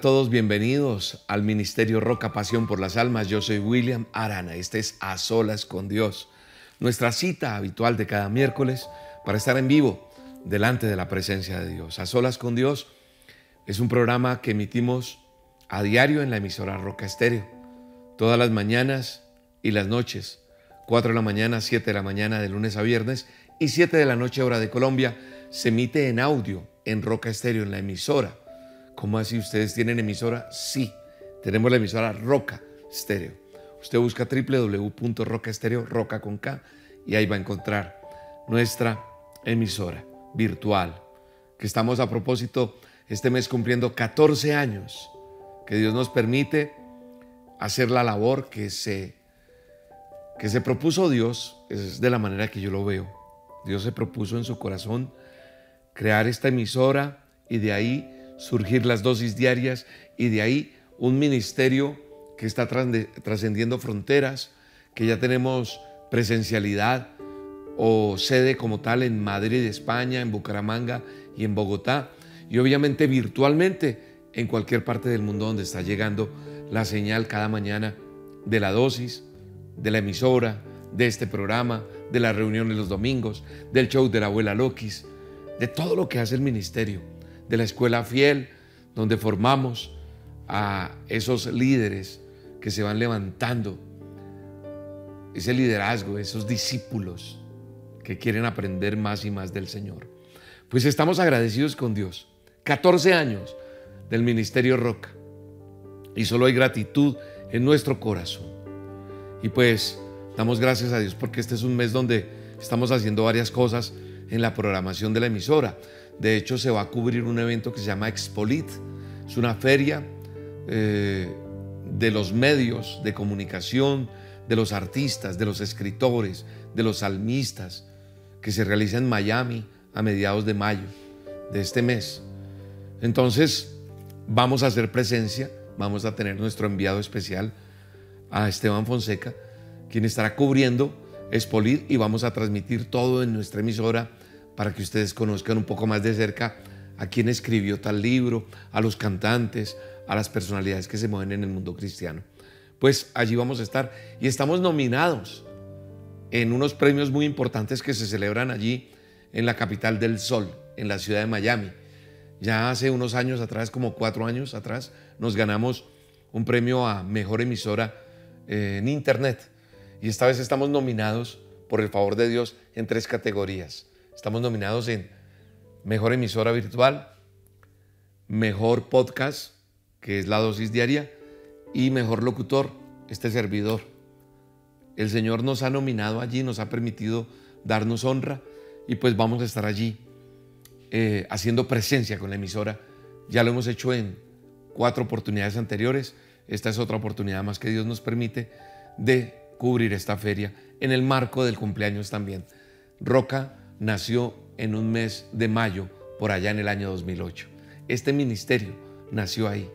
Todos, bienvenidos al Ministerio Roca Pasión por las Almas. Yo soy William Arana. Este es A Solas con Dios, nuestra cita habitual de cada miércoles para estar en vivo delante de la presencia de Dios. A Solas con Dios es un programa que emitimos a diario en la emisora Roca Estéreo, todas las mañanas y las noches, 4 de la mañana, 7 de la mañana de lunes a viernes y 7 de la noche hora de Colombia, se emite en audio en Roca Estéreo, en la emisora ¿Cómo así ustedes tienen emisora? Sí, tenemos la emisora Roca Stereo. Usted busca www.roca Stereo, Roca con K, y ahí va a encontrar nuestra emisora virtual, que estamos a propósito este mes cumpliendo 14 años, que Dios nos permite hacer la labor que se, que se propuso Dios, es de la manera que yo lo veo. Dios se propuso en su corazón crear esta emisora y de ahí surgir las dosis diarias y de ahí un ministerio que está trascendiendo fronteras, que ya tenemos presencialidad o sede como tal en Madrid, España, en Bucaramanga y en Bogotá, y obviamente virtualmente en cualquier parte del mundo donde está llegando la señal cada mañana de la dosis, de la emisora, de este programa, de la reunión de los domingos, del show de la abuela Lokis, de todo lo que hace el ministerio de la escuela fiel, donde formamos a esos líderes que se van levantando, ese liderazgo, esos discípulos que quieren aprender más y más del Señor. Pues estamos agradecidos con Dios. 14 años del Ministerio Roca. Y solo hay gratitud en nuestro corazón. Y pues damos gracias a Dios porque este es un mes donde estamos haciendo varias cosas en la programación de la emisora. De hecho, se va a cubrir un evento que se llama Expolit. Es una feria eh, de los medios de comunicación, de los artistas, de los escritores, de los salmistas, que se realiza en Miami a mediados de mayo de este mes. Entonces, vamos a hacer presencia, vamos a tener nuestro enviado especial a Esteban Fonseca, quien estará cubriendo Expolit y vamos a transmitir todo en nuestra emisora para que ustedes conozcan un poco más de cerca a quién escribió tal libro, a los cantantes, a las personalidades que se mueven en el mundo cristiano. Pues allí vamos a estar y estamos nominados en unos premios muy importantes que se celebran allí en la capital del sol, en la ciudad de Miami. Ya hace unos años atrás, como cuatro años atrás, nos ganamos un premio a mejor emisora eh, en Internet. Y esta vez estamos nominados, por el favor de Dios, en tres categorías. Estamos nominados en Mejor emisora virtual, Mejor podcast, que es la dosis diaria, y Mejor locutor, este servidor. El Señor nos ha nominado allí, nos ha permitido darnos honra y pues vamos a estar allí eh, haciendo presencia con la emisora. Ya lo hemos hecho en cuatro oportunidades anteriores. Esta es otra oportunidad más que Dios nos permite de cubrir esta feria en el marco del cumpleaños también. Roca nació en un mes de mayo por allá en el año 2008. Este ministerio nació ahí,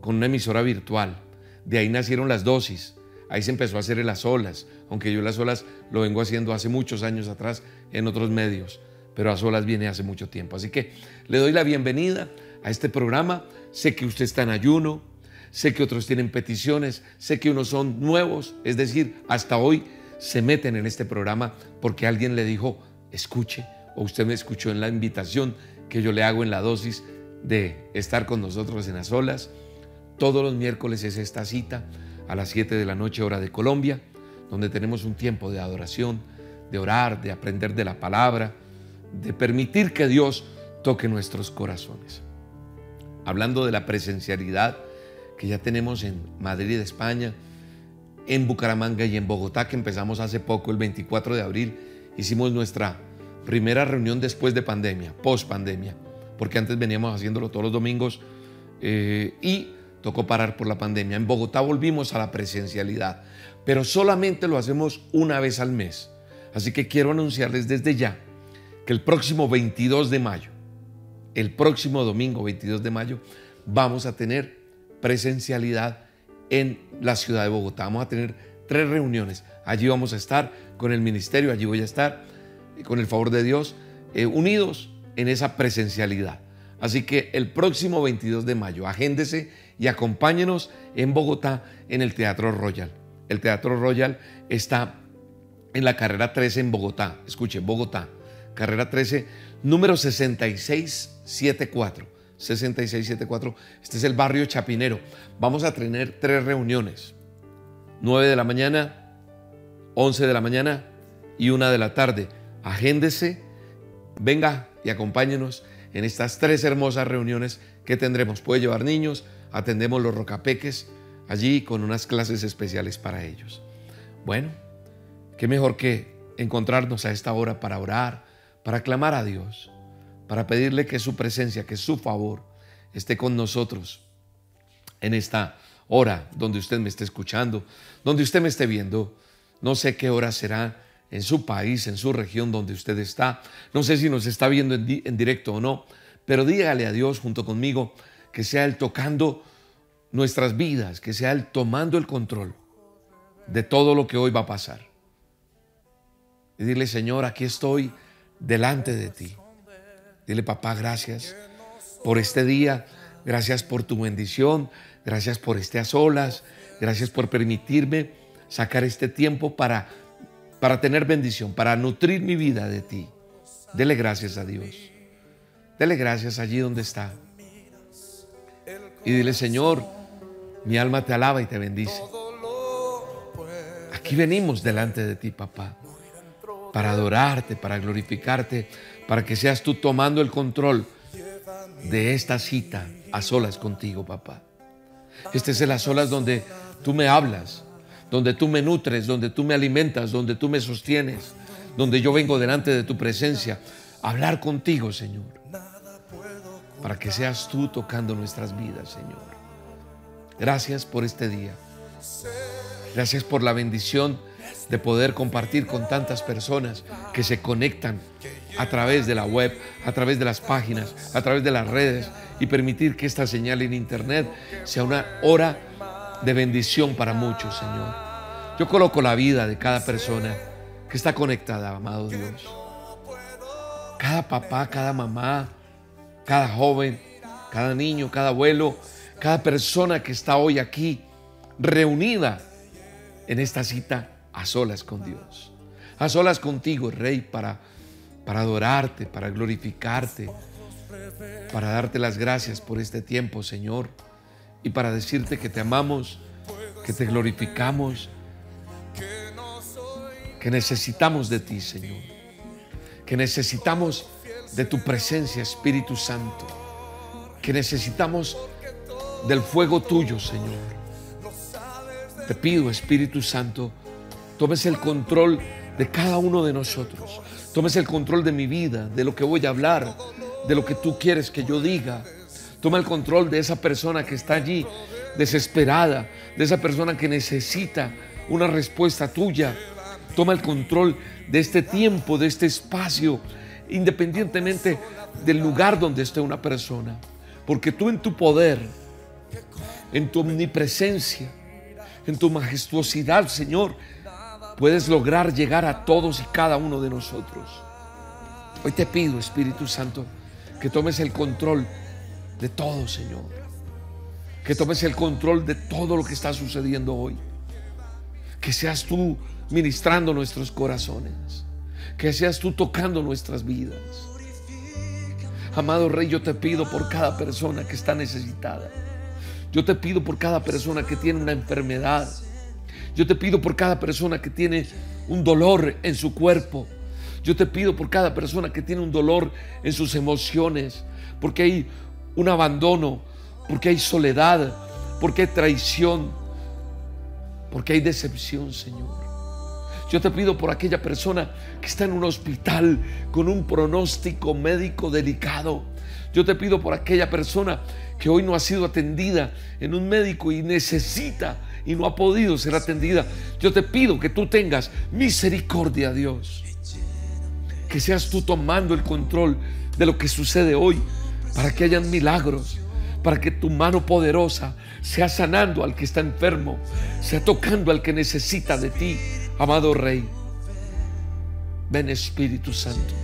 con una emisora virtual. De ahí nacieron las dosis. Ahí se empezó a hacer las olas, aunque yo las olas lo vengo haciendo hace muchos años atrás en otros medios, pero a solas viene hace mucho tiempo. Así que le doy la bienvenida a este programa. Sé que usted está en ayuno, sé que otros tienen peticiones, sé que unos son nuevos, es decir, hasta hoy se meten en este programa porque alguien le dijo, escuche, o usted me escuchó en la invitación que yo le hago en la dosis de estar con nosotros en las olas. Todos los miércoles es esta cita a las 7 de la noche hora de Colombia, donde tenemos un tiempo de adoración, de orar, de aprender de la palabra, de permitir que Dios toque nuestros corazones. Hablando de la presencialidad que ya tenemos en Madrid, España, en Bucaramanga y en Bogotá, que empezamos hace poco, el 24 de abril, hicimos nuestra primera reunión después de pandemia, post pandemia, porque antes veníamos haciéndolo todos los domingos eh, y tocó parar por la pandemia. En Bogotá volvimos a la presencialidad, pero solamente lo hacemos una vez al mes. Así que quiero anunciarles desde ya que el próximo 22 de mayo, el próximo domingo 22 de mayo, vamos a tener presencialidad en la ciudad de Bogotá. Vamos a tener tres reuniones. Allí vamos a estar con el ministerio, allí voy a estar, con el favor de Dios, eh, unidos en esa presencialidad. Así que el próximo 22 de mayo, agéndese y acompáñenos en Bogotá en el Teatro Royal. El Teatro Royal está en la carrera 13 en Bogotá. Escuche, Bogotá, carrera 13, número 6674. 6674. Este es el barrio Chapinero. Vamos a tener tres reuniones. 9 de la mañana, 11 de la mañana y 1 de la tarde. Agéndese, venga y acompáñenos en estas tres hermosas reuniones que tendremos. Puede llevar niños, atendemos los rocapeques allí con unas clases especiales para ellos. Bueno, qué mejor que encontrarnos a esta hora para orar, para clamar a Dios para pedirle que su presencia, que su favor esté con nosotros en esta hora donde usted me esté escuchando, donde usted me esté viendo. No sé qué hora será en su país, en su región donde usted está. No sé si nos está viendo en, directo o no, pero dígale a Dios junto conmigo que sea Él tocando nuestras vidas, que sea Él tomando el control de todo lo que hoy va a pasar. Y dile, Señor, aquí estoy delante de ti. Dile, papá, gracias por este día, gracias por tu bendición, gracias por estas olas, gracias por permitirme sacar este tiempo para, para tener bendición, para nutrir mi vida de ti. Dele gracias a Dios. Dele gracias allí donde está. Y dile, Señor, mi alma te alaba y te bendice. Aquí venimos delante de ti, papá, para adorarte, para glorificarte, para que seas tú tomando el control de esta cita a solas contigo, papá. Este es el a donde tú me hablas, donde tú me nutres, donde tú me alimentas, donde tú me sostienes, donde yo vengo delante de tu presencia a hablar contigo, Señor. Para que seas tú tocando nuestras vidas, Señor. Gracias por este día. Gracias por la bendición de poder compartir con tantas personas que se conectan a través de la web, a través de las páginas, a través de las redes y permitir que esta señal en internet sea una hora de bendición para muchos, Señor. Yo coloco la vida de cada persona que está conectada, amado Dios. Cada papá, cada mamá, cada joven, cada niño, cada abuelo, cada persona que está hoy aquí reunida en esta cita a solas con Dios. A solas contigo, Rey, para para adorarte, para glorificarte, para darte las gracias por este tiempo, Señor, y para decirte que te amamos, que te glorificamos, que necesitamos de ti, Señor, que necesitamos de tu presencia, Espíritu Santo, que necesitamos del fuego tuyo, Señor. Te pido, Espíritu Santo, tomes el control de cada uno de nosotros tomes el control de mi vida, de lo que voy a hablar, de lo que tú quieres que yo diga. Toma el control de esa persona que está allí desesperada, de esa persona que necesita una respuesta tuya. Toma el control de este tiempo, de este espacio, independientemente del lugar donde esté una persona. Porque tú en tu poder, en tu omnipresencia, en tu majestuosidad, Señor, puedes lograr llegar a todos y cada uno de nosotros. Hoy te pido, Espíritu Santo, que tomes el control de todo, Señor. Que tomes el control de todo lo que está sucediendo hoy. Que seas tú ministrando nuestros corazones. Que seas tú tocando nuestras vidas. Amado Rey, yo te pido por cada persona que está necesitada. Yo te pido por cada persona que tiene una enfermedad yo te pido por cada persona que tiene un dolor en su cuerpo. Yo te pido por cada persona que tiene un dolor en sus emociones, porque hay un abandono, porque hay soledad, porque hay traición, porque hay decepción, Señor. Yo te pido por aquella persona que está en un hospital con un pronóstico médico delicado. Yo te pido por aquella persona que hoy no ha sido atendida en un médico y necesita y no ha podido ser atendida. Yo te pido que tú tengas misericordia, Dios. Que seas tú tomando el control de lo que sucede hoy para que hayan milagros, para que tu mano poderosa sea sanando al que está enfermo, sea tocando al que necesita de ti, amado Rey. Ven Espíritu Santo.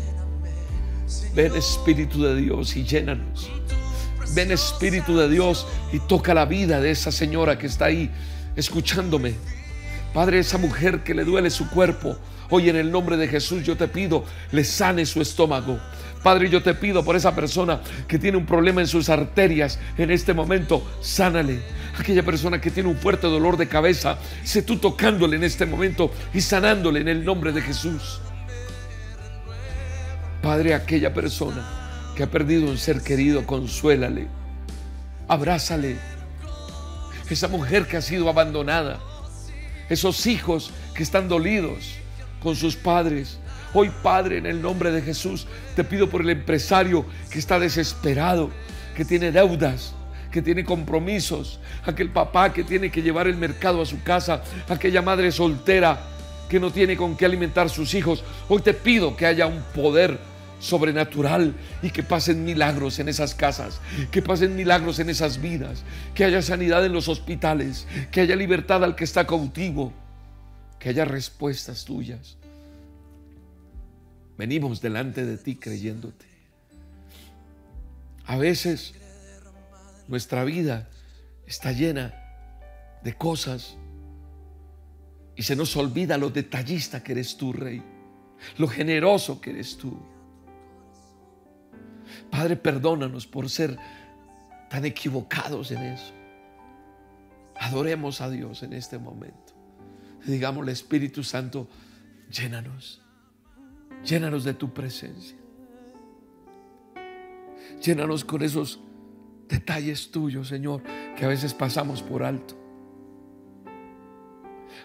Ven Espíritu de Dios y llénanos. Ven Espíritu de Dios y toca la vida de esa señora que está ahí escuchándome. Padre, esa mujer que le duele su cuerpo, hoy en el nombre de Jesús yo te pido, le sane su estómago. Padre, yo te pido por esa persona que tiene un problema en sus arterias en este momento, sánale. Aquella persona que tiene un fuerte dolor de cabeza, sé tú tocándole en este momento y sanándole en el nombre de Jesús. Padre, aquella persona que ha perdido un ser querido, consuélale, abrázale esa mujer que ha sido abandonada, esos hijos que están dolidos con sus padres. Hoy, Padre, en el nombre de Jesús, te pido por el empresario que está desesperado, que tiene deudas, que tiene compromisos, aquel papá que tiene que llevar el mercado a su casa, aquella madre soltera que no tiene con qué alimentar sus hijos. Hoy te pido que haya un poder sobrenatural y que pasen milagros en esas casas, que pasen milagros en esas vidas, que haya sanidad en los hospitales, que haya libertad al que está cautivo, que haya respuestas tuyas. Venimos delante de ti creyéndote. A veces nuestra vida está llena de cosas y se nos olvida lo detallista que eres tú, Rey, lo generoso que eres tú. Padre, perdónanos por ser tan equivocados en eso. Adoremos a Dios en este momento. Digámosle, Espíritu Santo, llénanos. Llénanos de tu presencia. Llénanos con esos detalles tuyos, Señor, que a veces pasamos por alto.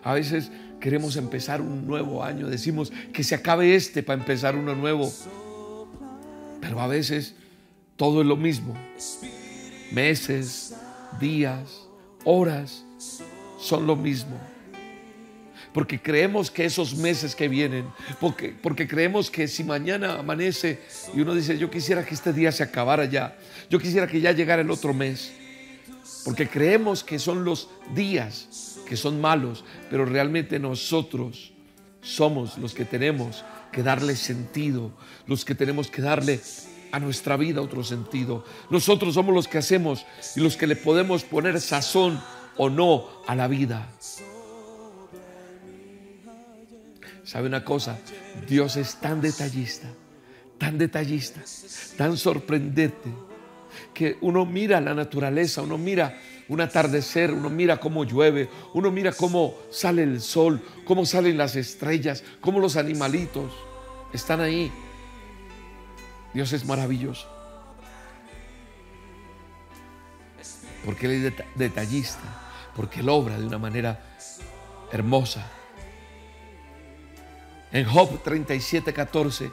A veces queremos empezar un nuevo año. Decimos que se acabe este para empezar uno nuevo. Pero a veces todo es lo mismo. Meses, días, horas son lo mismo. Porque creemos que esos meses que vienen, porque, porque creemos que si mañana amanece y uno dice, yo quisiera que este día se acabara ya, yo quisiera que ya llegara el otro mes, porque creemos que son los días que son malos, pero realmente nosotros somos los que tenemos que darle sentido, los que tenemos que darle a nuestra vida otro sentido. Nosotros somos los que hacemos y los que le podemos poner sazón o no a la vida. ¿Sabe una cosa? Dios es tan detallista, tan detallista, tan sorprendente, que uno mira la naturaleza, uno mira un atardecer, uno mira cómo llueve, uno mira cómo sale el sol, cómo salen las estrellas, cómo los animalitos están ahí. Dios es maravilloso. Porque Él es detallista, porque Él obra de una manera hermosa. En Job 37, 14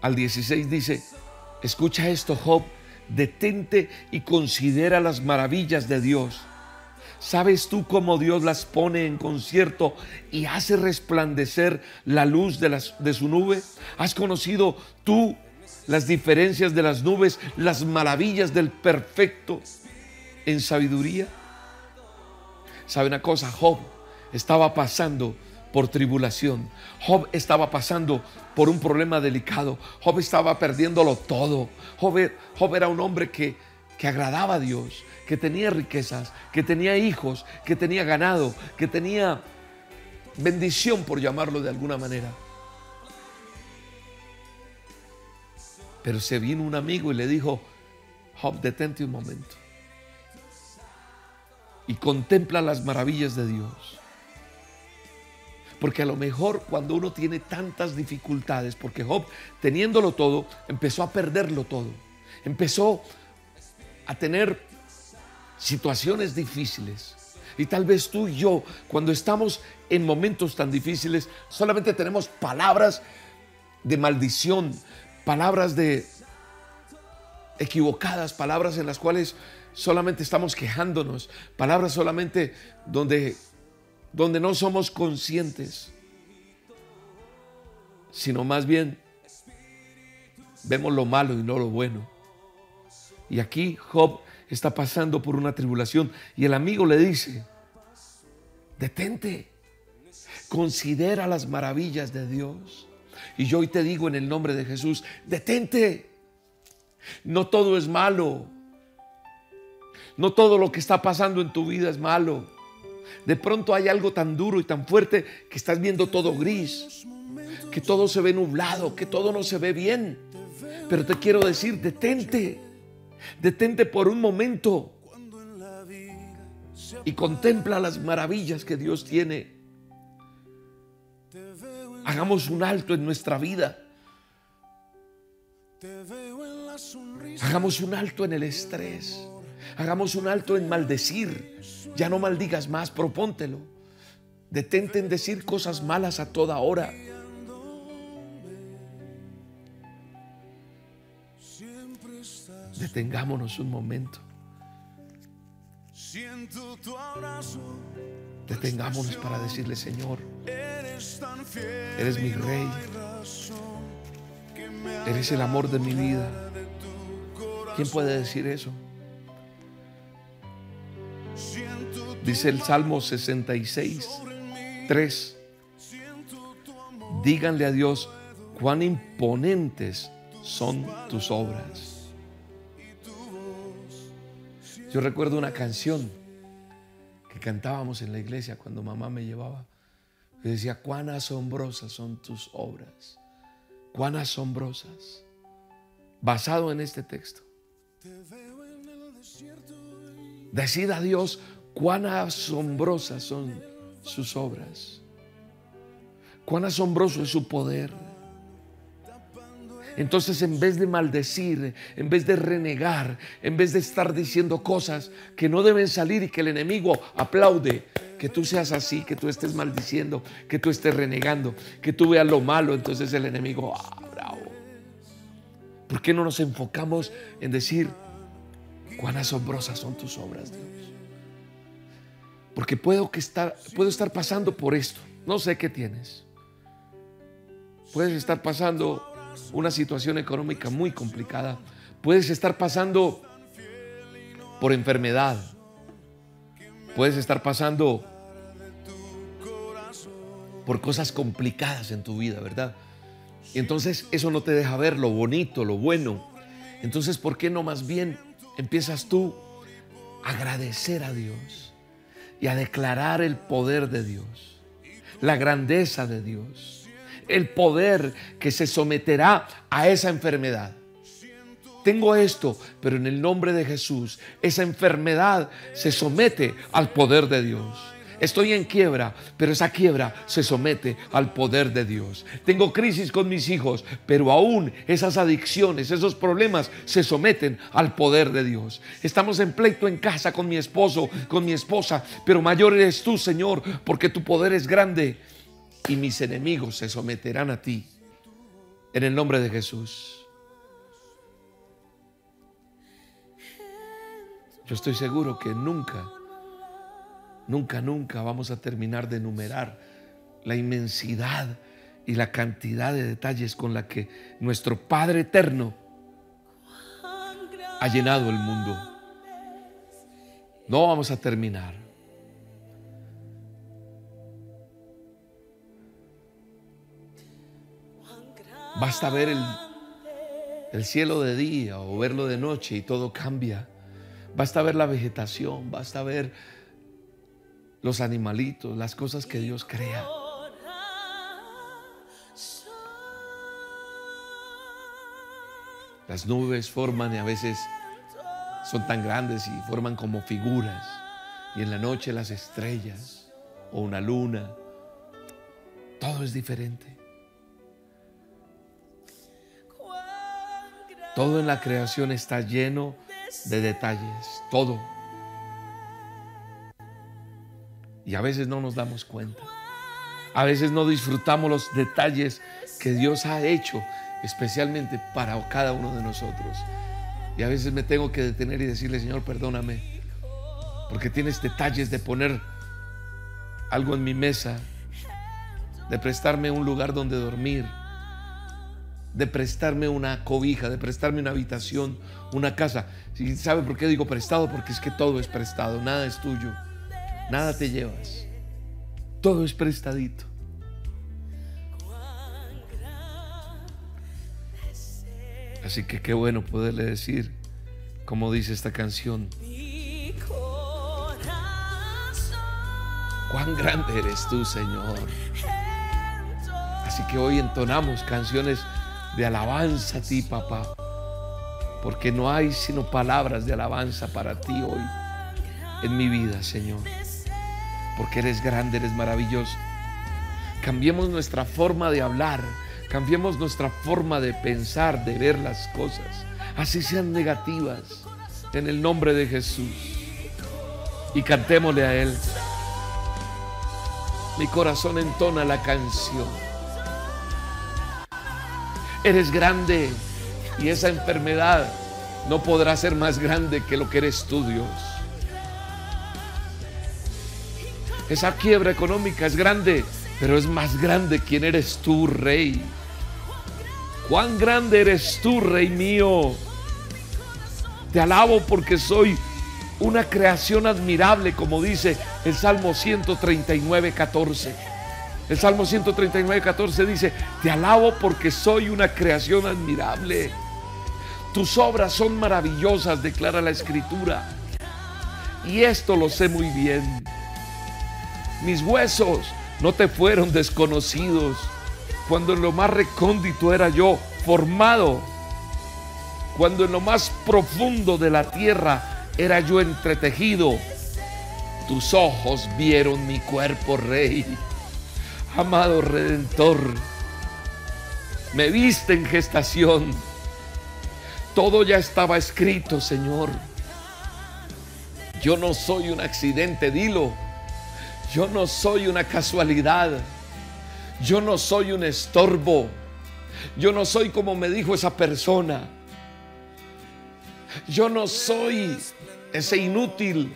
al 16 dice, escucha esto Job, detente y considera las maravillas de Dios. ¿Sabes tú cómo Dios las pone en concierto y hace resplandecer la luz de, las, de su nube? ¿Has conocido tú las diferencias de las nubes, las maravillas del perfecto en sabiduría? ¿Sabe una cosa? Job estaba pasando por tribulación. Job estaba pasando por un problema delicado. Job estaba perdiéndolo todo. Job, era un hombre que, que agradaba a Dios, que tenía riquezas, que tenía hijos, que tenía ganado, que tenía bendición, por llamarlo de alguna manera. Pero se vino un amigo y le dijo, Job, detente un momento. Y contempla las maravillas de Dios. Porque a lo mejor cuando uno tiene tantas dificultades, porque Job teniéndolo todo, empezó a perderlo todo. Empezó a tener situaciones difíciles. Y tal vez tú y yo, cuando estamos en momentos tan difíciles, solamente tenemos palabras de maldición, palabras de, equivocadas, palabras en las cuales solamente estamos quejándonos, palabras solamente donde, donde no somos conscientes, sino más bien vemos lo malo y no lo bueno. Y aquí Job está pasando por una tribulación y el amigo le dice, detente, considera las maravillas de Dios. Y yo hoy te digo en el nombre de Jesús, detente. No todo es malo. No todo lo que está pasando en tu vida es malo. De pronto hay algo tan duro y tan fuerte que estás viendo todo gris, que todo se ve nublado, que todo no se ve bien. Pero te quiero decir, detente, detente por un momento y contempla las maravillas que Dios tiene. Hagamos un alto en nuestra vida. Hagamos un alto en el estrés. Hagamos un alto en maldecir. Ya no maldigas más, propóntelo. Detente en decir cosas malas a toda hora. Detengámonos un momento. Detengámonos para decirle, Señor, eres mi rey. Eres el amor de mi vida. ¿Quién puede decir eso? Dice el Salmo 66, 3. Díganle a Dios cuán imponentes son tus obras. Yo recuerdo una canción que cantábamos en la iglesia cuando mamá me llevaba. Y decía, cuán asombrosas son tus obras. Cuán asombrosas. Basado en este texto. Decid a Dios cuán asombrosas son sus obras. Cuán asombroso es su poder. Entonces en vez de maldecir, en vez de renegar, en vez de estar diciendo cosas que no deben salir y que el enemigo aplaude, que tú seas así, que tú estés maldiciendo, que tú estés renegando, que tú veas lo malo, entonces el enemigo, ah, bravo. ¿Por qué no nos enfocamos en decir cuán asombrosas son tus obras, Dios? Porque puedo, que estar, puedo estar pasando por esto. No sé qué tienes. Puedes estar pasando una situación económica muy complicada. Puedes estar pasando por enfermedad. Puedes estar pasando por cosas complicadas en tu vida, ¿verdad? Y entonces eso no te deja ver lo bonito, lo bueno. Entonces, ¿por qué no más bien empiezas tú a agradecer a Dios y a declarar el poder de Dios, la grandeza de Dios? el poder que se someterá a esa enfermedad. Tengo esto, pero en el nombre de Jesús, esa enfermedad se somete al poder de Dios. Estoy en quiebra, pero esa quiebra se somete al poder de Dios. Tengo crisis con mis hijos, pero aún esas adicciones, esos problemas se someten al poder de Dios. Estamos en pleito en casa con mi esposo, con mi esposa, pero mayor eres tú, Señor, porque tu poder es grande y mis enemigos se someterán a ti. En el nombre de Jesús. Yo estoy seguro que nunca, nunca, nunca vamos a terminar de enumerar la inmensidad y la cantidad de detalles con la que nuestro Padre Eterno ha llenado el mundo. No vamos a terminar. Basta ver el, cielo de día o verlo de noche y todo cambia. Basta ver la vegetación, basta ver los animalitos, las cosas que Dios crea. Las nubes forman y a veces son tan grandes y forman como figuras. Y en la noche las estrellas o una luna. Todo es diferente. Todo en la creación está lleno de detalles, todo. Y a veces no nos damos cuenta. A veces no disfrutamos los detalles que Dios ha hecho especialmente para cada uno de nosotros. Y a veces me tengo que detener y decirle, Señor, perdóname, porque tienes detalles de poner algo en mi mesa, de prestarme un lugar donde dormir, de prestarme una cobija, de prestarme una habitación, una casa. ¿Y sabe por qué digo prestado? Porque es que todo es prestado, nada es tuyo, nada te llevas, todo es prestadito. Así que qué bueno poderle decir, como dice esta canción, cuán grande eres tú, Señor. Así que hoy entonamos canciones de alabanza a ti, papá. Porque no hay sino palabras de alabanza para ti hoy en mi vida, Señor. Porque eres grande, eres maravilloso. Cambiemos nuestra forma de hablar, cambiemos nuestra forma de pensar, de ver las cosas, así sean negativas, en el nombre de Jesús. Y cantémosle a Él. Mi corazón entona la canción. Eres grande y esa enfermedad no podrá ser más grande que lo que eres tú, Dios. Esa quiebra económica es grande, pero es más grande quien eres tú, Rey. Cuán grande eres tú, Rey mío. Te alabo porque soy una creación admirable, como dice el Salmo 139, 14. El Salmo 139, 14 dice, te alabo porque soy una creación admirable. Tus obras son maravillosas, declara la escritura. Y esto lo sé muy bien. Mis huesos no te fueron desconocidos cuando en lo más recóndito era yo formado, cuando en lo más profundo de la tierra era yo entretejido. Tus ojos vieron mi cuerpo, rey amado redentor, me viste en gestación. Todo ya estaba escrito, Señor. Yo no soy un accidente, dilo. Yo no soy una casualidad. Yo no soy un estorbo. Yo no soy como me dijo esa persona. Yo no soy ese inútil.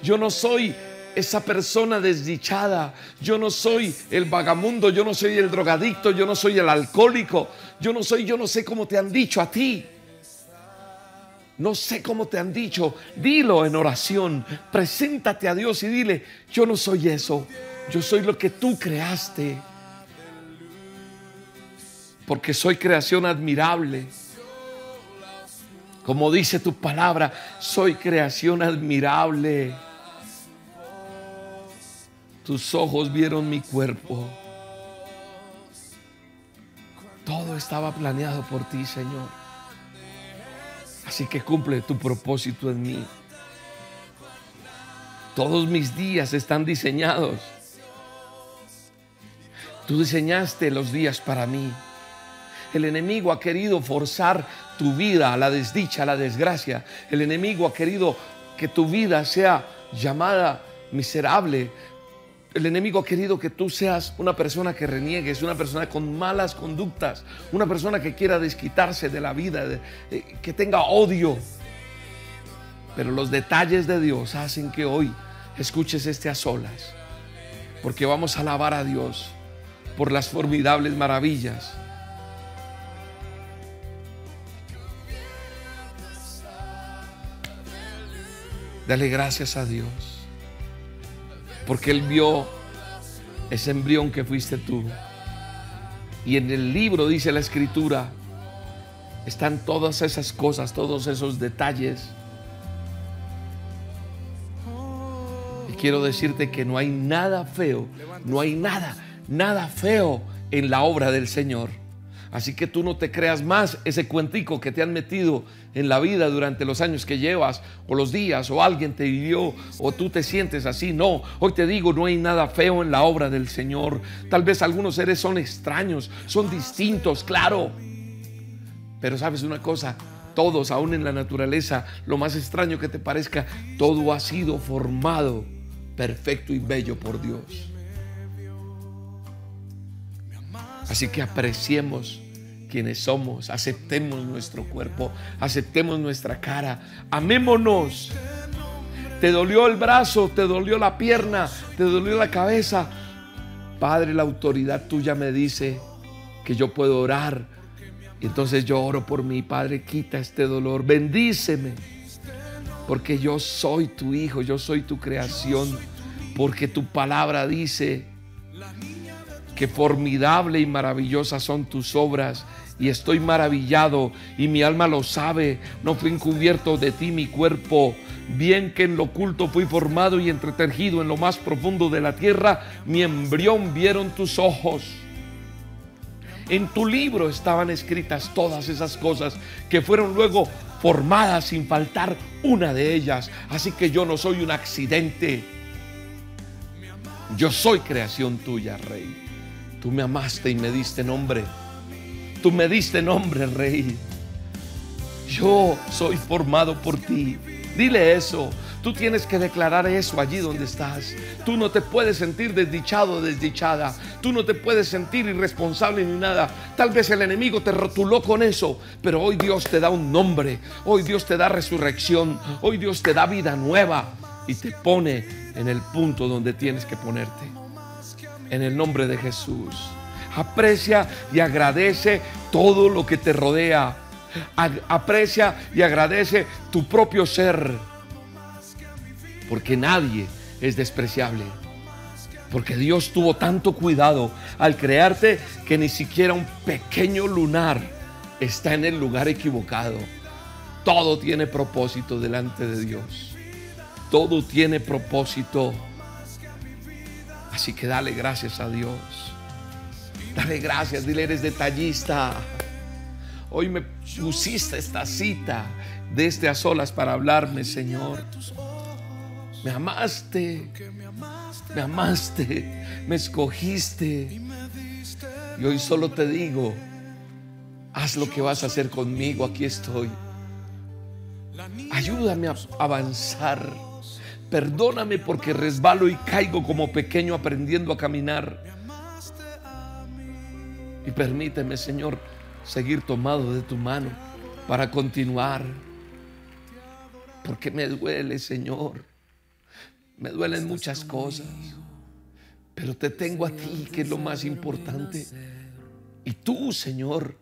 Yo no soy esa persona desdichada. Yo no soy el vagamundo, yo no soy el drogadicto, yo no soy el alcohólico, yo no soy, yo no sé cómo te han dicho a ti. No sé cómo te han dicho. Dilo en oración. Preséntate a Dios y dile, yo no soy eso. Yo soy lo que tú creaste. Porque soy creación admirable. Como dice tu palabra, soy creación admirable. Tus ojos vieron mi cuerpo. Todo estaba planeado por ti, Señor. Así que cumple tu propósito en mí. Todos mis días están diseñados. Tú diseñaste los días para mí. El enemigo ha querido forzar tu vida a la desdicha, a la desgracia. El enemigo ha querido que tu vida sea llamada miserable, el enemigo ha querido que tú seas una persona que reniegues, una persona con malas conductas, una persona que quiera desquitarse de la vida, que tenga odio. Pero los detalles de Dios hacen que hoy escuches este a solas, porque vamos a alabar a Dios por las formidables maravillas. Dale gracias a Dios porque Él vio ese embrión que fuiste tú. Y en el libro, dice la escritura, están todas esas cosas, todos esos detalles. Y quiero decirte que no hay nada feo, no hay nada, nada feo en la obra del Señor. Así que tú no te creas más ese cuentico que te han metido en la vida durante los años que llevas, o los días, o alguien te vivió, o tú te sientes así. No, hoy te digo, no hay nada feo en la obra del Señor. Tal vez algunos seres son extraños, son distintos, claro. Pero sabes una cosa, todos, aún en la naturaleza, lo más extraño que te parezca, todo ha sido formado perfecto y bello por Dios. Así que apreciemos quienes somos, aceptemos nuestro cuerpo, aceptemos nuestra cara, amémonos. Te dolió el brazo, te dolió la pierna, te dolió la cabeza. Padre, la autoridad tuya me dice que yo puedo orar. Y entonces yo oro por mi Padre, quita este dolor, bendíceme. Porque yo soy tu hijo, yo soy tu creación. Porque tu palabra dice que formidable y maravillosa son tus obras y estoy maravillado y mi alma lo sabe. No fui encubierto de ti mi cuerpo. Bien que en lo oculto fui formado y entretejido en lo más profundo de la tierra, mi embrión vieron tus ojos. En tu libro estaban escritas todas esas cosas que fueron luego formadas sin faltar una de ellas. Así que yo no soy un accidente. Yo soy creación tuya, Rey. Tú me amaste y me diste nombre. Tú me diste nombre, Rey. Yo soy formado por ti. Dile eso. Tú tienes que declarar eso allí donde estás. Tú no te puedes sentir desdichado o desdichada. Tú no te puedes sentir irresponsable ni nada. Tal vez el enemigo te rotuló con eso, pero hoy Dios te da un nombre. Hoy Dios te da resurrección. Hoy Dios te da vida nueva y te pone en el punto donde tienes que ponerte en el nombre de Jesús. Aprecia y agradece todo lo que te rodea. Aprecia y agradece tu propio ser. Porque nadie es despreciable. Porque Dios tuvo tanto cuidado al crearte que ni siquiera un pequeño lunar está en el lugar equivocado. Todo tiene propósito delante de Dios. Todo tiene propósito. Así que dale gracias a Dios. Dale gracias, dile, eres detallista. Hoy me pusiste esta cita de este a solas para hablarme, Señor. Me amaste, me amaste, me escogiste. Y hoy solo te digo, haz lo que vas a hacer conmigo, aquí estoy. Ayúdame a avanzar Perdóname porque resbalo y caigo como pequeño aprendiendo a caminar. Y permíteme, Señor, seguir tomado de tu mano para continuar. Porque me duele, Señor. Me duelen muchas cosas. Pero te tengo a ti, que es lo más importante. Y tú, Señor,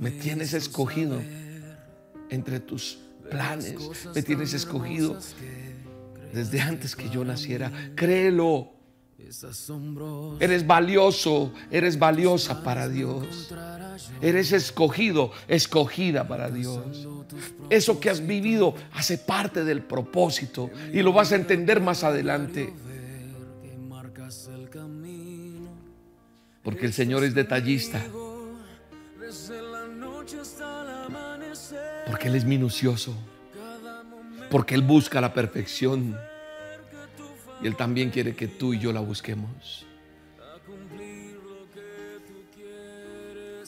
me tienes escogido entre tus planes. Me tienes escogido desde antes que yo naciera. Créelo. Eres valioso, eres valiosa para Dios. Eres escogido, escogida para Dios. Eso que has vivido hace parte del propósito y lo vas a entender más adelante. Porque el Señor es detallista. Porque Él es minucioso porque Él busca la perfección. Y Él también quiere que tú y yo la busquemos.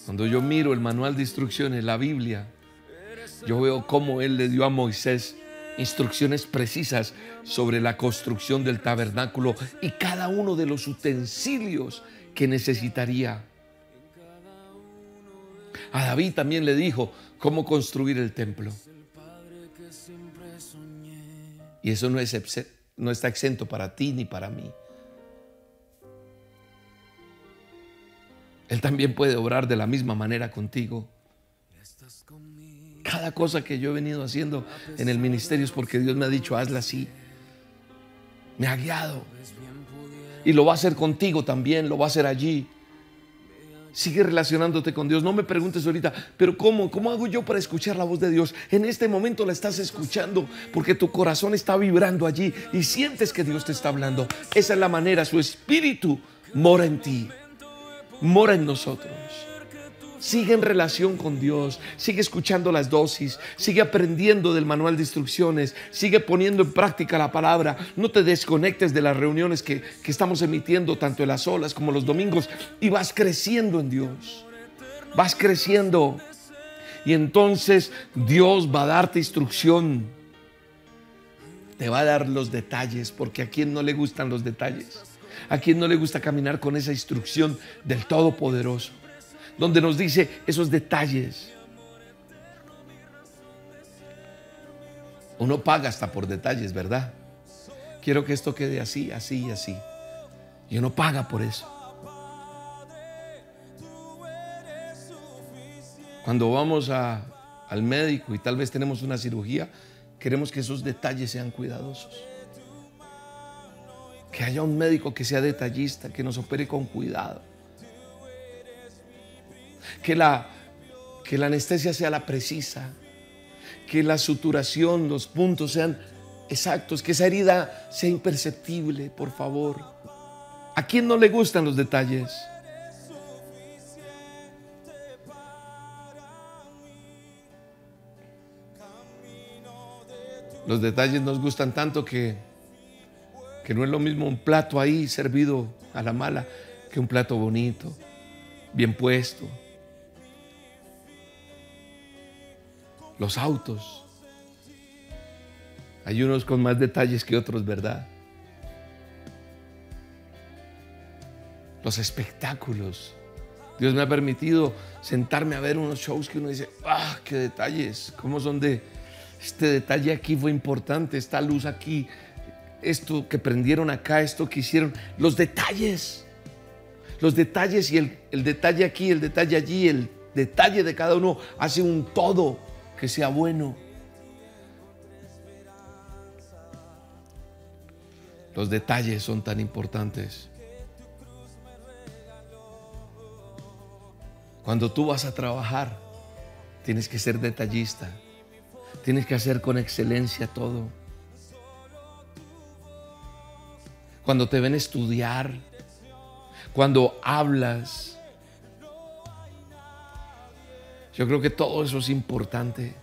Cuando yo miro el manual de instrucciones, la Biblia, yo veo cómo Él le dio a Moisés instrucciones precisas sobre la construcción del tabernáculo y cada uno de los utensilios que necesitaría. A David también le dijo cómo construir el templo. Y eso no, es, no está exento para ti ni para mí. Él también puede obrar de la misma manera contigo. Cada cosa que yo he venido haciendo en el ministerio es porque Dios me ha dicho, hazla así. Me ha guiado. Y lo va a hacer contigo también, lo va a hacer allí. Sigue relacionándote con Dios. No me preguntes ahorita, pero ¿cómo? ¿Cómo hago yo para escuchar la voz de Dios? En este momento la estás escuchando porque tu corazón está vibrando allí y sientes que Dios te está hablando. Esa es la manera, su espíritu mora en ti, mora en nosotros. Sigue en relación con Dios, sigue escuchando las dosis, sigue aprendiendo del manual de instrucciones, sigue poniendo en práctica la palabra. No te desconectes de las reuniones que, que estamos emitiendo tanto en las olas como los domingos y vas creciendo en Dios. Vas creciendo. Y entonces Dios va a darte instrucción. Te va a dar los detalles, porque a quien no le gustan los detalles. A quien no le gusta caminar con esa instrucción del Todopoderoso. Donde nos dice esos detalles. Uno paga hasta por detalles, ¿verdad? Quiero que esto quede así, así y así. Y uno paga por eso. Cuando vamos al médico y tal vez tenemos una cirugía, queremos que esos detalles sean cuidadosos. Que haya un médico que sea detallista, que nos opere con cuidado. Que la, que la anestesia sea la precisa. Que la suturación, los puntos sean exactos. Que esa herida sea imperceptible, por favor. ¿A quién no le gustan los detalles? Los detalles nos gustan tanto que, que no es lo mismo un plato ahí servido a la mala que un plato bonito, bien puesto. Los autos. Hay unos con más detalles que otros, ¿verdad? Los espectáculos. Dios me ha permitido sentarme a ver unos shows que uno dice, ¡ah, qué detalles! ¿Cómo son de, este detalle aquí fue importante, esta luz aquí, esto que prendieron acá, esto que hicieron, los detalles, los detalles y el, detalle aquí, el detalle allí, el detalle de cada uno hace un todo que sea bueno. Los detalles son tan importantes. Cuando tú vas a trabajar, tienes que ser detallista. Tienes que hacer con excelencia todo. Cuando te ven estudiar, cuando hablas. Yo creo que todo eso es importante.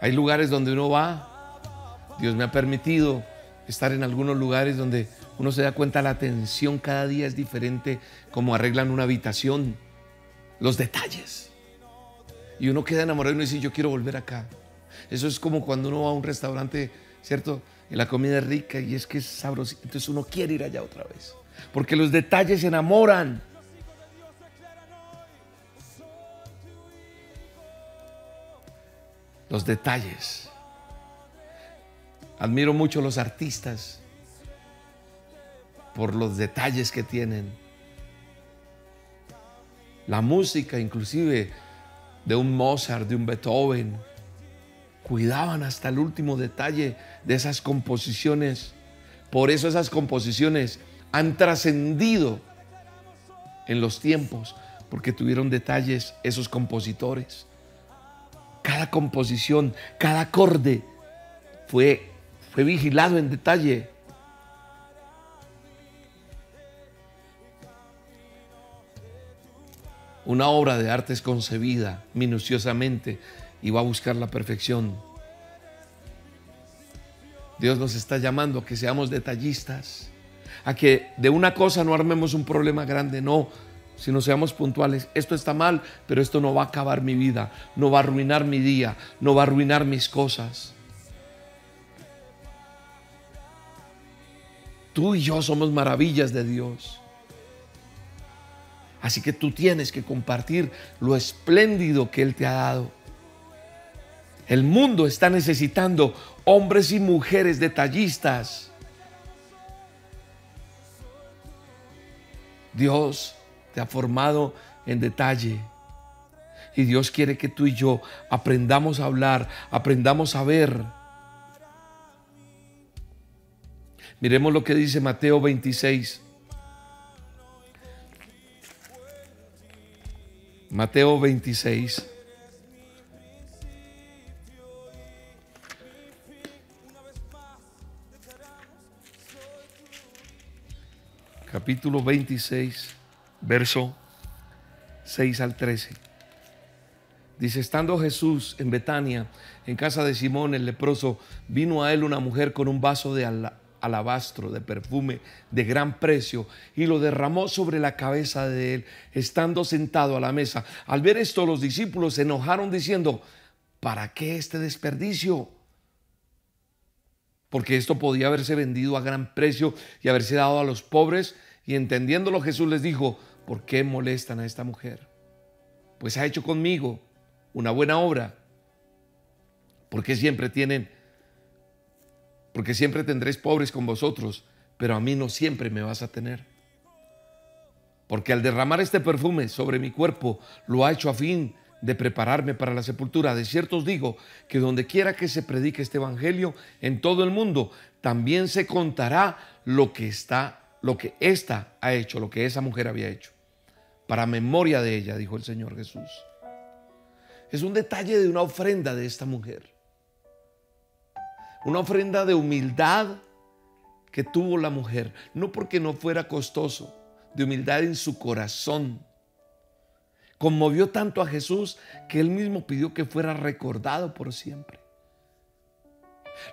Hay lugares donde uno va, Dios me ha permitido estar en algunos lugares donde uno se da cuenta la atención cada día es diferente, como arreglan una habitación los detalles. Y uno queda enamorado y uno dice, yo quiero volver acá. Eso es como cuando uno va a un restaurante, ¿cierto? Y la comida es rica y es que es sabroso. Entonces uno quiere ir allá otra vez. Porque los detalles enamoran. Los detalles. Admiro mucho a los artistas por los detalles que tienen la música inclusive de un Mozart, de un Beethoven. Cuidaban hasta el último detalle de esas composiciones. Por eso esas composiciones han trascendido en los tiempos, porque tuvieron detalles esos compositores. Cada composición, cada acorde fue, fue vigilado en detalle Una obra de arte es concebida minuciosamente y va a buscar la perfección. Dios nos está llamando a que seamos detallistas, a que de una cosa no armemos un problema grande, no, sino seamos puntuales. Esto está mal, pero esto no va a acabar mi vida, no va a arruinar mi día, no va a arruinar mis cosas. Tú y yo somos maravillas de Dios. Así que tú tienes que compartir lo espléndido que Él te ha dado. El mundo está necesitando hombres y mujeres detallistas. Dios te ha formado en detalle. Y Dios quiere que tú y yo aprendamos a hablar, aprendamos a ver. Miremos lo que dice Mateo 26, Mateo 26. Capítulo 26, verso 6 al 13. Dice, estando Jesús en Betania, en casa de Simón el leproso, vino a él una mujer con un vaso de alabastro de perfume de gran precio y lo derramó sobre la cabeza de él, estando sentado a la mesa. Al ver esto, los discípulos se enojaron diciendo, ¿para qué este desperdicio? porque esto podía haberse vendido a gran precio y haberse dado a los pobres. Y entendiéndolo Jesús les dijo, ¿por qué molestan a esta mujer? Pues ha hecho conmigo una buena obra. Porque siempre tienen, porque siempre tendréis pobres con vosotros, pero a mí no siempre me vas a tener. Porque al derramar este perfume sobre mi cuerpo, lo ha hecho a fin de prepararme para la sepultura. De cierto os digo que donde quiera que se predique este evangelio en todo el mundo, también se contará lo que está, lo que ésta ha hecho, lo que esa mujer había hecho. Para memoria de ella, dijo el Señor Jesús. Es un detalle de una ofrenda de esta mujer. Una ofrenda de humildad que tuvo la mujer, no porque no fuera costoso, de humildad en su corazón Conmovió tanto a Jesús que él mismo pidió que fuera recordado por siempre.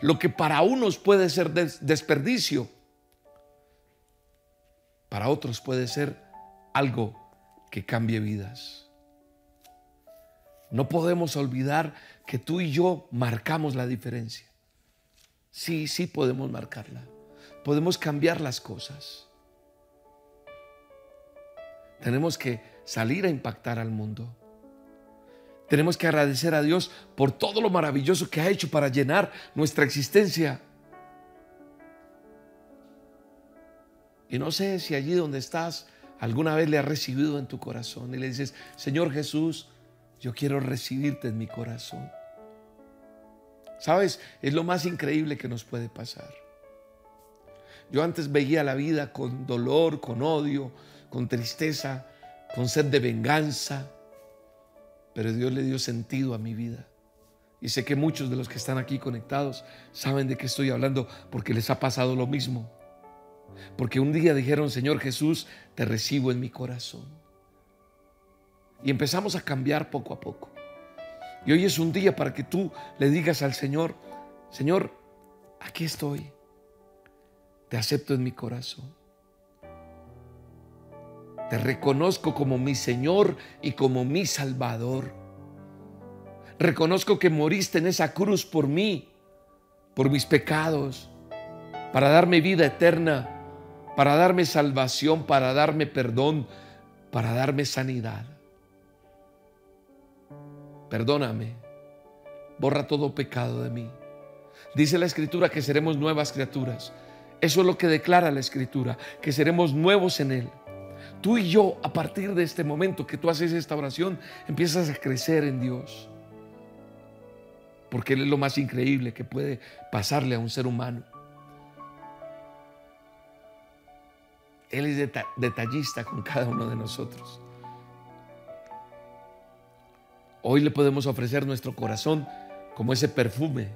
Lo que para unos puede ser desperdicio, para otros puede ser algo que cambie vidas. No podemos olvidar que tú y yo marcamos la diferencia. Sí, sí podemos marcarla. Podemos cambiar las cosas. Tenemos que salir a impactar al mundo. Tenemos que agradecer a Dios por todo lo maravilloso que ha hecho para llenar nuestra existencia. Y no sé si allí donde estás alguna vez le has recibido en tu corazón y le dices, Señor Jesús, yo quiero recibirte en mi corazón. ¿Sabes? Es lo más increíble que nos puede pasar. Yo antes veía la vida con dolor, con odio, con tristeza, con sed de venganza, pero Dios le dio sentido a mi vida. Y sé que muchos de los que están aquí conectados saben de qué estoy hablando porque les ha pasado lo mismo. Porque un día dijeron, Señor Jesús, te recibo en mi corazón. Y empezamos a cambiar poco a poco. Y hoy es un día para que tú le digas al Señor, Señor, aquí estoy. Te acepto en mi corazón. Te reconozco como mi Señor y como mi Salvador. Reconozco que moriste en esa cruz por mí, por mis pecados, para darme vida eterna, para darme salvación, para darme perdón, para darme sanidad. Perdóname, borra todo pecado de mí. Dice la Escritura que seremos nuevas criaturas. Eso es lo que declara la Escritura, que seremos nuevos en Él. Tú y yo, a partir de este momento que tú haces esta oración, empiezas a crecer en Dios. Porque Él es lo más increíble que puede pasarle a un ser humano. Él es detallista con cada uno de nosotros. Hoy le podemos ofrecer nuestro corazón como ese perfume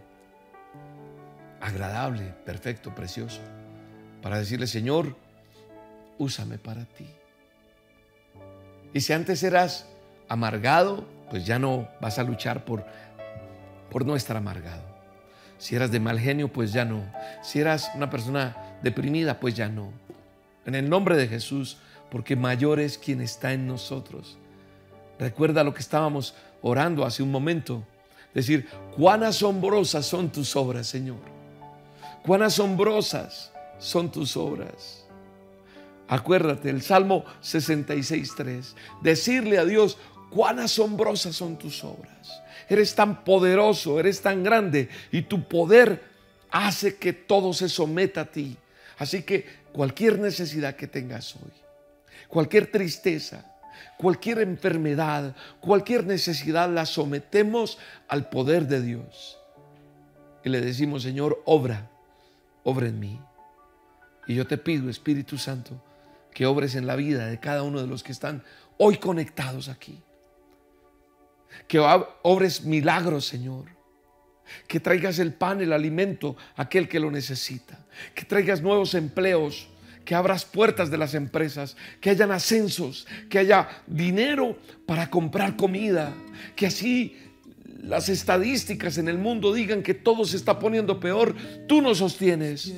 agradable, perfecto, precioso, para decirle, Señor, úsame para ti. Y si antes eras amargado, pues ya no vas a luchar por, por no estar amargado. Si eras de mal genio, pues ya no. Si eras una persona deprimida, pues ya no. En el nombre de Jesús, porque mayor es quien está en nosotros. Recuerda lo que estábamos orando hace un momento. Decir, cuán asombrosas son tus obras, Señor. Cuán asombrosas son tus obras. Acuérdate, el Salmo 66.3, decirle a Dios, cuán asombrosas son tus obras. Eres tan poderoso, eres tan grande y tu poder hace que todo se someta a ti. Así que cualquier necesidad que tengas hoy, cualquier tristeza, cualquier enfermedad, cualquier necesidad, la sometemos al poder de Dios. Y le decimos, Señor, obra, obra en mí. Y yo te pido, Espíritu Santo, que obres en la vida de cada uno de los que están hoy conectados aquí. Que obres milagros, Señor. Que traigas el pan, el alimento aquel que lo necesita. Que traigas nuevos empleos. Que abras puertas de las empresas. Que hayan ascensos. Que haya dinero para comprar comida. Que así las estadísticas en el mundo digan que todo se está poniendo peor. Tú nos sostienes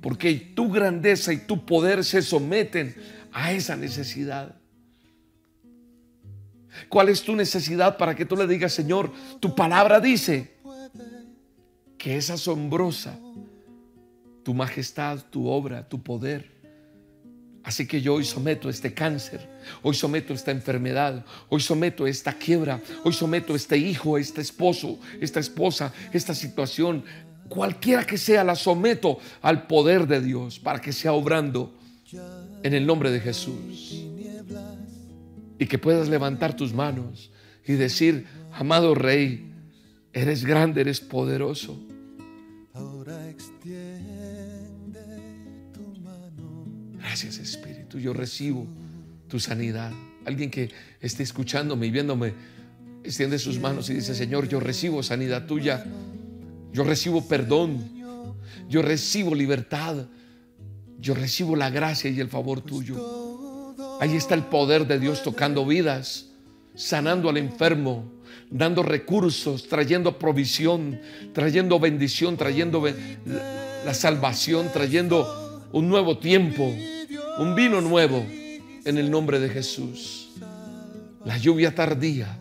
porque tu grandeza y tu poder se someten a esa necesidad. ¿Cuál es tu necesidad para que tú le digas, Señor, tu palabra dice que es asombrosa tu majestad, tu obra, tu poder. Así que yo hoy someto este cáncer, hoy someto esta enfermedad, hoy someto esta quiebra, hoy someto este hijo, este esposo, esta esposa, esta situación, cualquiera que sea, la someto al poder de Dios para que sea obrando en el nombre de Jesús. Y que puedas levantar tus manos y decir, amado Rey, eres grande, eres poderoso. Gracias Espíritu, yo recibo tu sanidad. Alguien que esté escuchándome y viéndome, extiende sus manos y dice, Señor, yo recibo sanidad tuya. Yo recibo perdón. Yo recibo libertad. Yo recibo la gracia y el favor tuyo. Ahí está el poder de Dios tocando vidas, sanando al enfermo, dando recursos, trayendo provisión, trayendo bendición, trayendo la salvación, trayendo un nuevo tiempo un vino nuevo en el nombre de Jesús. La lluvia tardía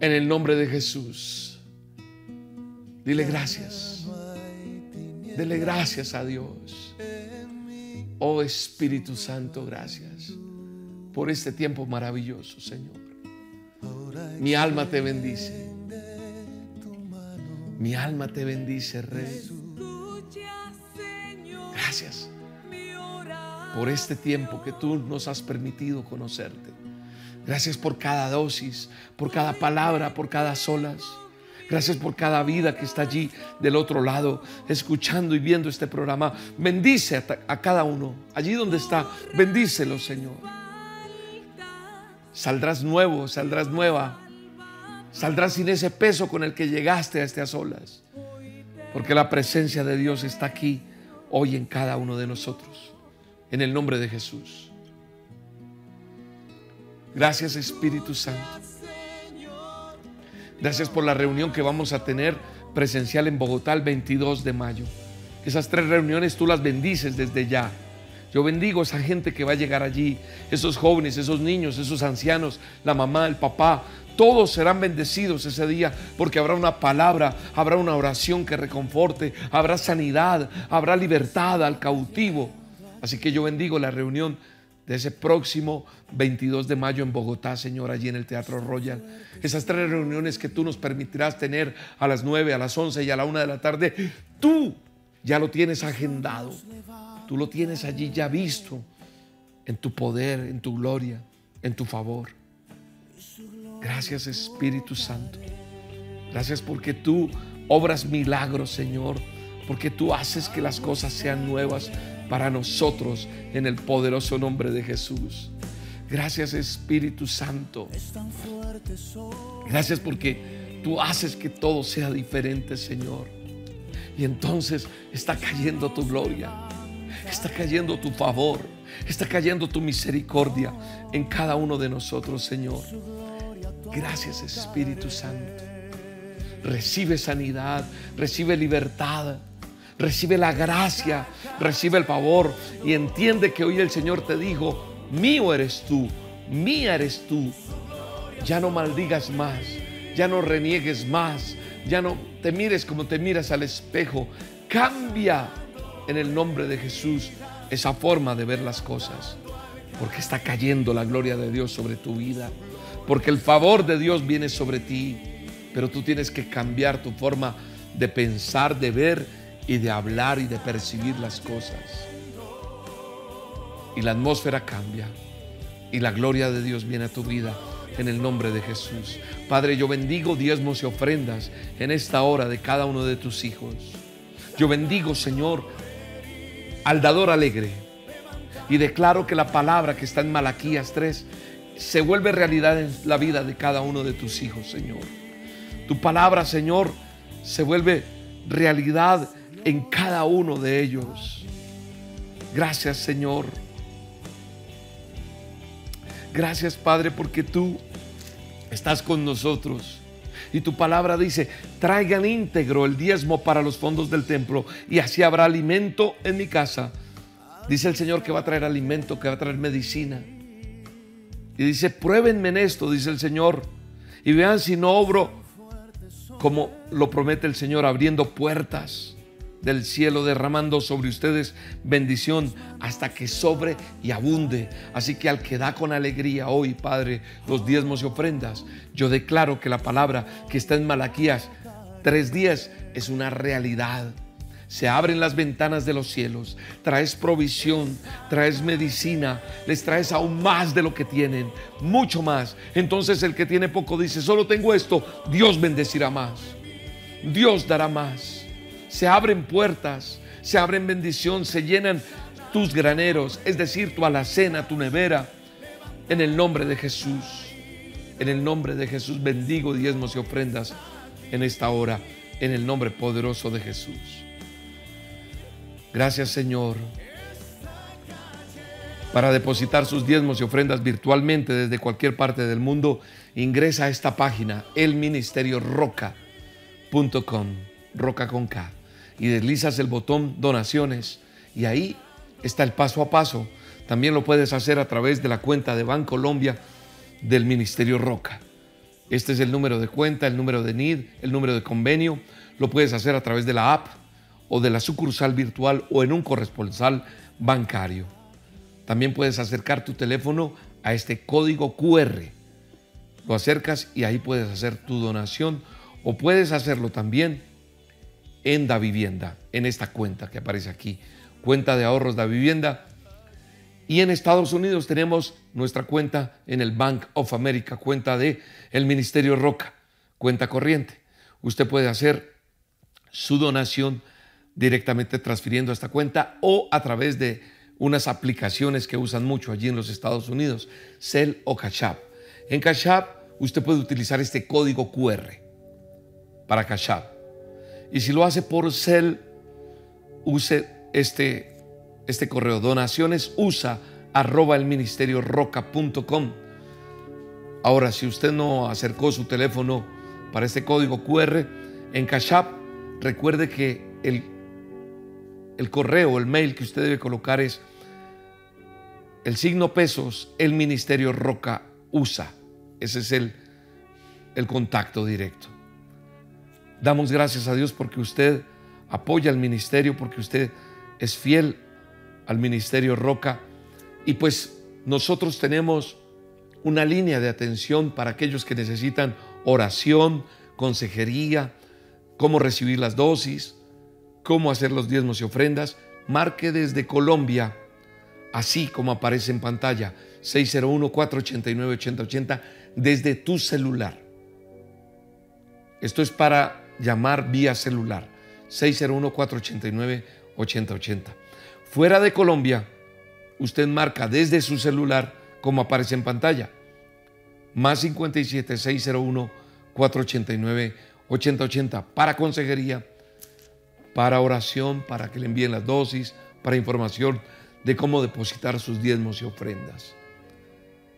en el nombre de Jesús. Dile gracias. Dile gracias a Dios. Oh Espíritu Santo, gracias por este tiempo maravilloso, Señor. Mi alma te bendice. Mi alma te bendice, Rey. Gracias por este tiempo que tú nos has permitido conocerte. Gracias por cada dosis, por cada palabra, por cada solas. Gracias por cada vida que está allí del otro lado, escuchando y viendo este programa. Bendice a, cada uno, allí donde está, bendícelo, Señor. Saldrás nuevo, saldrás nueva. Saldrás sin ese peso con el que llegaste a estas olas. Porque la presencia de Dios está aquí hoy en cada uno de nosotros en el nombre de Jesús. Gracias Espíritu Santo. Gracias por la reunión que vamos a tener presencial en Bogotá el 22 de mayo. Esas tres reuniones tú las bendices desde ya. Yo bendigo a esa gente que va a llegar allí, esos jóvenes, esos niños, esos ancianos, la mamá, el papá, todos serán bendecidos ese día porque habrá una palabra, habrá una oración que reconforte, habrá sanidad, habrá libertad al cautivo. Así que yo bendigo la reunión de ese próximo 22 de mayo en Bogotá, Señor, allí en el Teatro Royal. Esas tres reuniones que tú nos permitirás tener a las 9, a las 11 y a la 1 de la tarde, tú ya lo tienes agendado. Tú lo tienes allí ya visto en tu poder, en tu gloria, en tu favor. Gracias Espíritu Santo. Gracias porque tú obras milagros, Señor, porque tú haces que las cosas sean nuevas para nosotros en el poderoso nombre de Jesús. Gracias Espíritu Santo. Gracias porque tú haces que todo sea diferente, Señor. Y entonces está cayendo tu gloria, está cayendo tu favor, está cayendo tu misericordia en cada uno de nosotros, Señor. Gracias Espíritu Santo. Recibe sanidad, recibe libertad, recibe la gracia, recibe el favor y entiende que hoy el Señor te dijo, mío eres tú, mía eres tú. Ya no maldigas más, ya no reniegues más, ya no te mires como te miras al espejo. Cambia en el nombre de Jesús esa forma de ver las cosas, porque está cayendo la gloria de Dios sobre tu vida, porque el favor de Dios viene sobre ti, pero tú tienes que cambiar tu forma de pensar, de ver y de hablar y de percibir las cosas. Y la atmósfera cambia y la gloria de Dios viene a tu vida en el nombre de Jesús. Padre, yo bendigo diezmos y ofrendas en esta hora de cada uno de tus hijos. Yo bendigo, Señor, al dador alegre y declaro que la palabra que está en Malaquías 3 se vuelve realidad en la vida de cada uno de tus hijos, Señor. Tu palabra, Señor, se vuelve realidad en cada uno de ellos. Gracias Señor. Gracias Padre porque tú estás con nosotros. Y tu palabra dice, traigan íntegro el diezmo para los fondos del templo y así habrá alimento en mi casa. Dice el Señor que va a traer alimento, que va a traer medicina. Y dice, pruébenme en esto, dice el Señor, y vean si no obro como lo promete el Señor, abriendo puertas del cielo derramando sobre ustedes bendición hasta que sobre y abunde. Así que al que da con alegría hoy, Padre, los diezmos y ofrendas, yo declaro que la palabra que está en Malaquías tres días es una realidad. Se abren las ventanas de los cielos, traes provisión, traes medicina, les traes aún más de lo que tienen, mucho más. Entonces el que tiene poco dice, solo tengo esto, Dios bendecirá más, Dios dará más se abren puertas, se abren bendición, se llenan tus graneros, es decir, tu alacena, tu nevera, en el nombre de Jesús. En el nombre de Jesús bendigo diezmos y ofrendas en esta hora, en el nombre poderoso de Jesús. Gracias Señor. Para depositar sus diezmos y ofrendas virtualmente desde cualquier parte del mundo, ingresa a esta página, elministerioroca.com, roca con K y deslizas el botón donaciones y ahí está el paso a paso. También lo puedes hacer a través de la cuenta de Bancolombia del Ministerio Roca. Este es el número de cuenta, el número de NID, el número de convenio. Lo puedes hacer a través de la app o de la sucursal virtual o en un corresponsal bancario. También puedes acercar tu teléfono a este código QR. Lo acercas y ahí puedes hacer tu donación o puedes hacerlo también en Da Vivienda, en esta cuenta que aparece aquí, cuenta de ahorros Da Vivienda. Y en Estados Unidos tenemos nuestra cuenta en el Bank of America, cuenta de el Ministerio Roca, cuenta corriente. Usted puede hacer su donación directamente transfiriendo esta cuenta o a través de unas aplicaciones que usan mucho allí en los Estados Unidos, Cell o Cash App. En Cash App usted puede utilizar este código QR para Cash y si lo hace por cel, use este, este correo, donaciones usa arroba el roca.com. Ahora, si usted no acercó su teléfono para este código QR, en Cash App, recuerde que el, el correo, el mail que usted debe colocar es el signo pesos, el ministerio roca usa. Ese es el, el contacto directo. Damos gracias a Dios porque usted apoya al ministerio, porque usted es fiel al ministerio Roca. Y pues nosotros tenemos una línea de atención para aquellos que necesitan oración, consejería, cómo recibir las dosis, cómo hacer los diezmos y ofrendas. Marque desde Colombia, así como aparece en pantalla, 601-489-8080, desde tu celular. Esto es para llamar vía celular 601-489-8080. Fuera de Colombia, usted marca desde su celular como aparece en pantalla. Más 57 601 489 8080 para consejería, para oración, para que le envíen las dosis, para información de cómo depositar sus diezmos y ofrendas.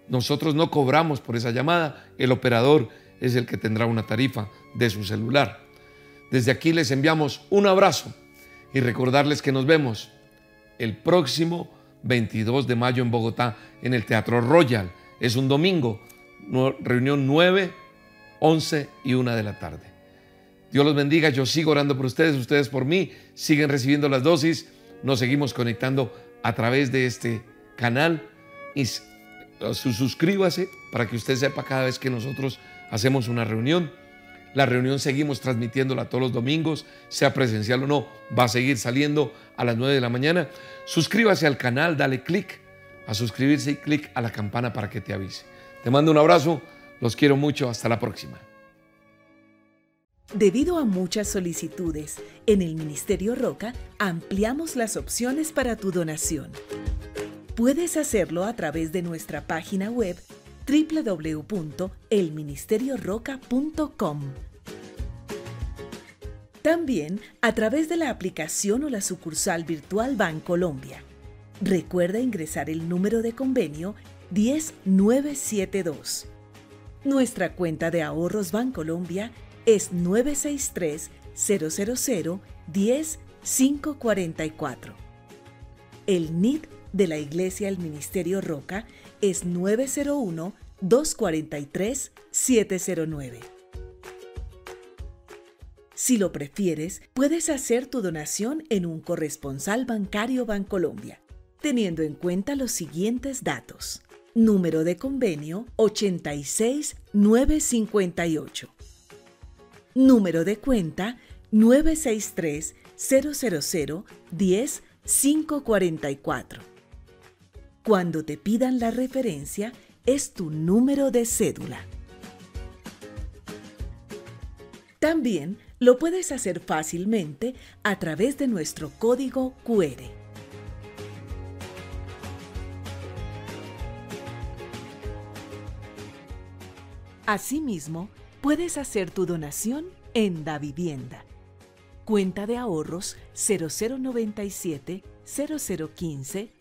Nosotros no cobramos por esa llamada, el operador es el que tendrá una tarifa de su celular. Desde aquí les enviamos un abrazo y recordarles que nos vemos el próximo 22 de mayo en Bogotá en el Teatro Royal. Es un domingo, reunión 9, 11 y 1 de la tarde. Dios los bendiga, yo sigo orando por ustedes, ustedes por mí, siguen recibiendo las dosis, nos seguimos conectando a través de este canal y suscríbase para que usted sepa cada vez que nosotros hacemos una reunión la reunión seguimos transmitiéndola todos los domingos, sea presencial o no, va a seguir saliendo a las 9 de la mañana. Suscríbase al canal, dale clic a suscribirse y clic a la campana para que te avise. Te mando un abrazo, los quiero mucho, hasta la próxima. Debido a muchas solicitudes, en el Ministerio Roca ampliamos las opciones para tu donación. Puedes hacerlo a través de nuestra página web www.elministerioroca.com. También a través de la aplicación o la sucursal virtual Bancolombia. Recuerda ingresar el número de convenio 10972. Nuestra cuenta de ahorros Bancolombia es 963 000 10 544. El NID de la Iglesia del Ministerio Roca es 901-243-709. Si lo prefieres, puedes hacer tu donación en un corresponsal bancario Bancolombia, teniendo en cuenta los siguientes datos. Número de convenio 86958. Número de cuenta 963 000 10 544. Cuando te pidan la referencia, es tu número de cédula. También lo puedes hacer fácilmente a través de nuestro código QR. Asimismo, puedes hacer tu donación en Da Vivienda. Cuenta de ahorros 0097 0015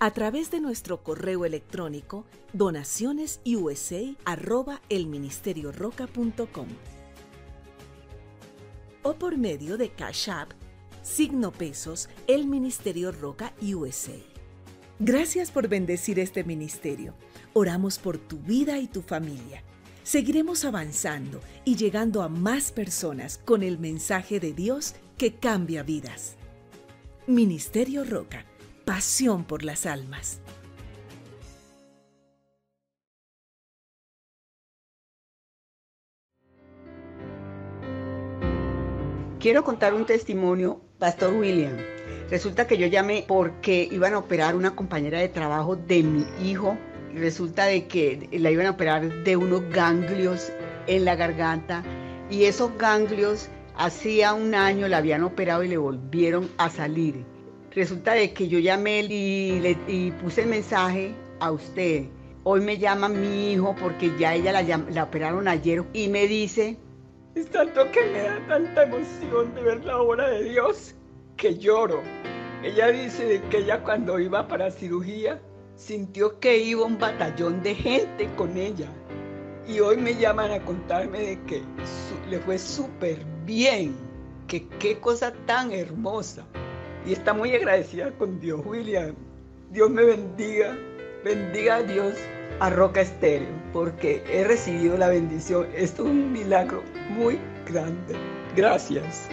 a través de nuestro correo electrónico donacionesusa@elministerioroca.com o por medio de Cash App, signo pesos, el Ministerio Roca USA. Gracias por bendecir este ministerio. Oramos por tu vida y tu familia. Seguiremos avanzando y llegando a más personas con el mensaje de Dios que cambia vidas. Ministerio Roca pasión por las almas. Quiero contar un testimonio, Pastor William. Resulta que yo llamé porque iban a operar una compañera de trabajo de mi hijo. Resulta de que la iban a operar de unos ganglios en la garganta y esos ganglios hacía un año la habían operado y le volvieron a salir. Resulta de que yo llamé y, le, puse el mensaje a usted. Hoy me llama mi hijo porque ya ella la, la operaron ayer y me dice, es tanto que me da tanta emoción de ver la obra de Dios que lloro. Ella dice que ella cuando iba para cirugía sintió que iba un batallón de gente con ella. Y hoy me llaman a contarme de que le fue súper bien, que qué cosa tan hermosa y está muy agradecida con Dios, William. Dios me bendiga, bendiga a Dios a Roca Estéreo, porque he recibido la bendición. Esto es un milagro muy grande. Gracias.